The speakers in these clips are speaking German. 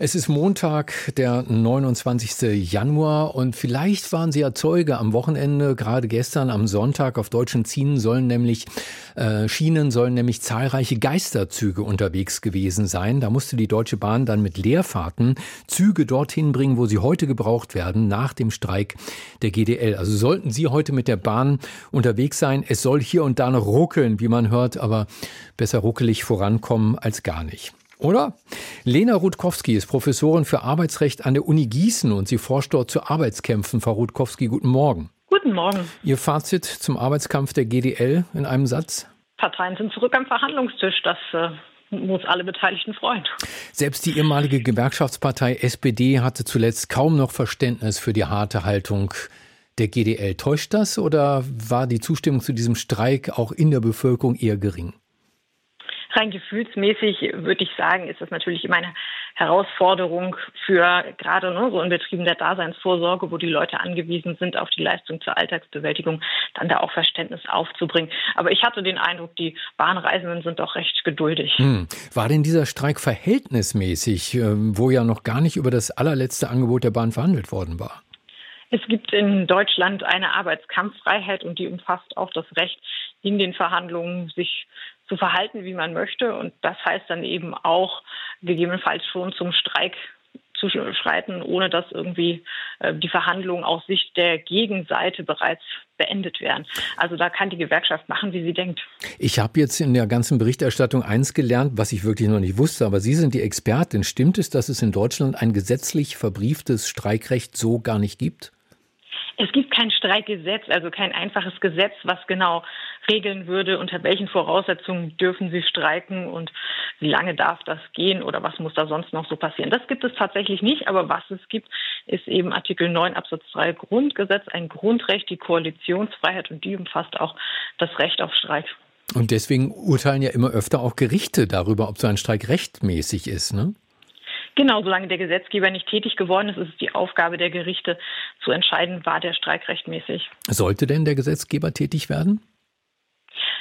es ist Montag, der 29. Januar und vielleicht waren Sie ja Zeuge am Wochenende, gerade gestern am Sonntag auf deutschen Schienen sollen nämlich äh, Schienen sollen nämlich zahlreiche Geisterzüge unterwegs gewesen sein. Da musste die Deutsche Bahn dann mit Leerfahrten Züge dorthin bringen, wo sie heute gebraucht werden nach dem Streik der GDL. Also sollten Sie heute mit der Bahn unterwegs sein, es soll hier und da noch ruckeln, wie man hört, aber besser ruckelig vorankommen als gar nicht. Oder? Lena Rutkowski ist Professorin für Arbeitsrecht an der Uni Gießen und sie forscht dort zu Arbeitskämpfen. Frau Rutkowski, guten Morgen. Guten Morgen. Ihr Fazit zum Arbeitskampf der GDL in einem Satz? Parteien sind zurück am Verhandlungstisch. Das äh, muss alle Beteiligten freuen. Selbst die ehemalige Gewerkschaftspartei SPD hatte zuletzt kaum noch Verständnis für die harte Haltung der GDL. Täuscht das oder war die Zustimmung zu diesem Streik auch in der Bevölkerung eher gering? Rein gefühlsmäßig würde ich sagen, ist das natürlich immer eine Herausforderung für gerade ne, so in Betrieben der Daseinsvorsorge, wo die Leute angewiesen sind auf die Leistung zur Alltagsbewältigung, dann da auch Verständnis aufzubringen. Aber ich hatte den Eindruck, die Bahnreisenden sind doch recht geduldig. Hm. War denn dieser Streik verhältnismäßig, ähm, wo ja noch gar nicht über das allerletzte Angebot der Bahn verhandelt worden war? Es gibt in Deutschland eine Arbeitskampffreiheit und die umfasst auch das Recht, in den Verhandlungen sich zu verhalten, wie man möchte. Und das heißt dann eben auch gegebenenfalls schon zum Streik zu schreiten, ohne dass irgendwie äh, die Verhandlungen aus Sicht der Gegenseite bereits beendet werden. Also da kann die Gewerkschaft machen, wie sie denkt. Ich habe jetzt in der ganzen Berichterstattung eins gelernt, was ich wirklich noch nicht wusste, aber Sie sind die Expertin. Stimmt es, dass es in Deutschland ein gesetzlich verbrieftes Streikrecht so gar nicht gibt? Es gibt kein Streikgesetz, also kein einfaches Gesetz, was genau regeln würde, unter welchen Voraussetzungen dürfen Sie streiken und wie lange darf das gehen oder was muss da sonst noch so passieren. Das gibt es tatsächlich nicht, aber was es gibt, ist eben Artikel 9 Absatz 3 Grundgesetz, ein Grundrecht, die Koalitionsfreiheit und die umfasst auch das Recht auf Streik. Und deswegen urteilen ja immer öfter auch Gerichte darüber, ob so ein Streik rechtmäßig ist, ne? Genau, solange der Gesetzgeber nicht tätig geworden ist, ist es die Aufgabe der Gerichte zu entscheiden, war der Streik rechtmäßig. Sollte denn der Gesetzgeber tätig werden?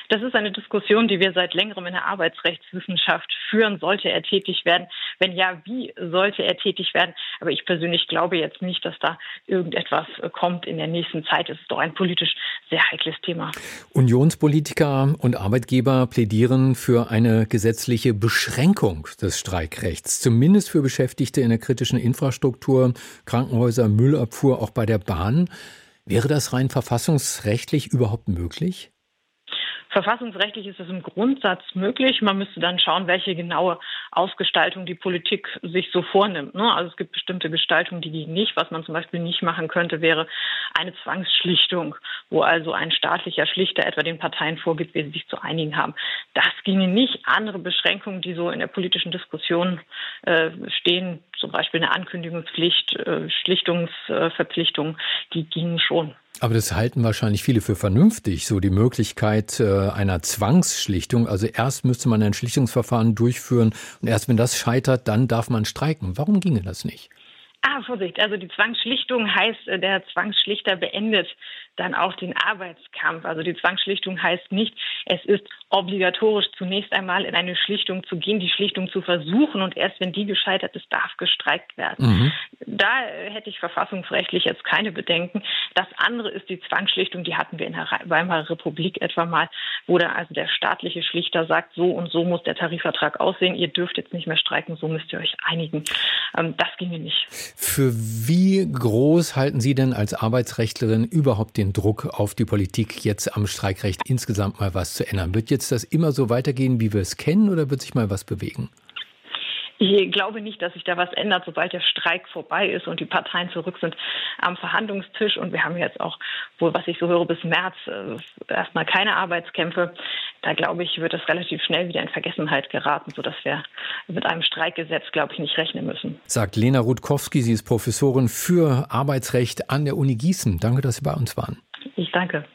Das ist eine Diskussion, die wir seit längerem in der Arbeitsrechtswissenschaft führen. Sollte er tätig werden? Wenn ja, wie sollte er tätig werden? Aber ich persönlich glaube jetzt nicht, dass da irgendetwas kommt in der nächsten Zeit. Es ist doch ein politisch sehr heikles Thema. Unionspolitiker und Arbeitgeber plädieren für eine gesetzliche Beschränkung des Streikrechts, zumindest für Beschäftigte in der kritischen Infrastruktur, Krankenhäuser, Müllabfuhr, auch bei der Bahn. Wäre das rein verfassungsrechtlich überhaupt möglich? Verfassungsrechtlich ist es im Grundsatz möglich. Man müsste dann schauen, welche genaue Ausgestaltung die Politik sich so vornimmt. Ne? Also es gibt bestimmte Gestaltungen, die gehen nicht. Was man zum Beispiel nicht machen könnte, wäre eine Zwangsschlichtung, wo also ein staatlicher Schlichter etwa den Parteien vorgibt, wie sie sich zu einigen haben. Das ginge nicht. Andere Beschränkungen, die so in der politischen Diskussion äh, stehen, zum Beispiel eine Ankündigungspflicht, äh, Schlichtungsverpflichtung, die gingen schon. Aber das halten wahrscheinlich viele für vernünftig, so die Möglichkeit äh, einer Zwangsschlichtung. Also erst müsste man ein Schlichtungsverfahren durchführen und erst wenn das scheitert, dann darf man streiken. Warum ginge das nicht? Ah, Vorsicht. Also die Zwangsschlichtung heißt, äh, der Zwangsschlichter beendet dann auch den Arbeitskampf. Also die Zwangsschlichtung heißt nicht, es ist obligatorisch zunächst einmal in eine Schlichtung zu gehen, die Schlichtung zu versuchen und erst wenn die gescheitert ist, darf gestreikt werden. Mhm. Da hätte ich verfassungsrechtlich jetzt keine Bedenken. Das andere ist die Zwangsschlichtung, die hatten wir in der Weimarer Republik etwa mal, wo dann also der staatliche Schlichter sagt, so und so muss der Tarifvertrag aussehen, ihr dürft jetzt nicht mehr streiken, so müsst ihr euch einigen. Ähm, das ginge nicht. Für wie groß halten Sie denn als Arbeitsrechtlerin überhaupt den Druck auf die Politik, jetzt am Streikrecht insgesamt mal was zu ändern? Wird jetzt das immer so weitergehen, wie wir es kennen, oder wird sich mal was bewegen? Ich glaube nicht, dass sich da was ändert, sobald der Streik vorbei ist und die Parteien zurück sind am Verhandlungstisch. Und wir haben jetzt auch, wohl, was ich so höre, bis März äh, erstmal keine Arbeitskämpfe. Da glaube ich, wird das relativ schnell wieder in Vergessenheit geraten, sodass wir mit einem Streikgesetz, glaube ich, nicht rechnen müssen. Sagt Lena Rutkowski. Sie ist Professorin für Arbeitsrecht an der Uni Gießen. Danke, dass Sie bei uns waren. Ich danke.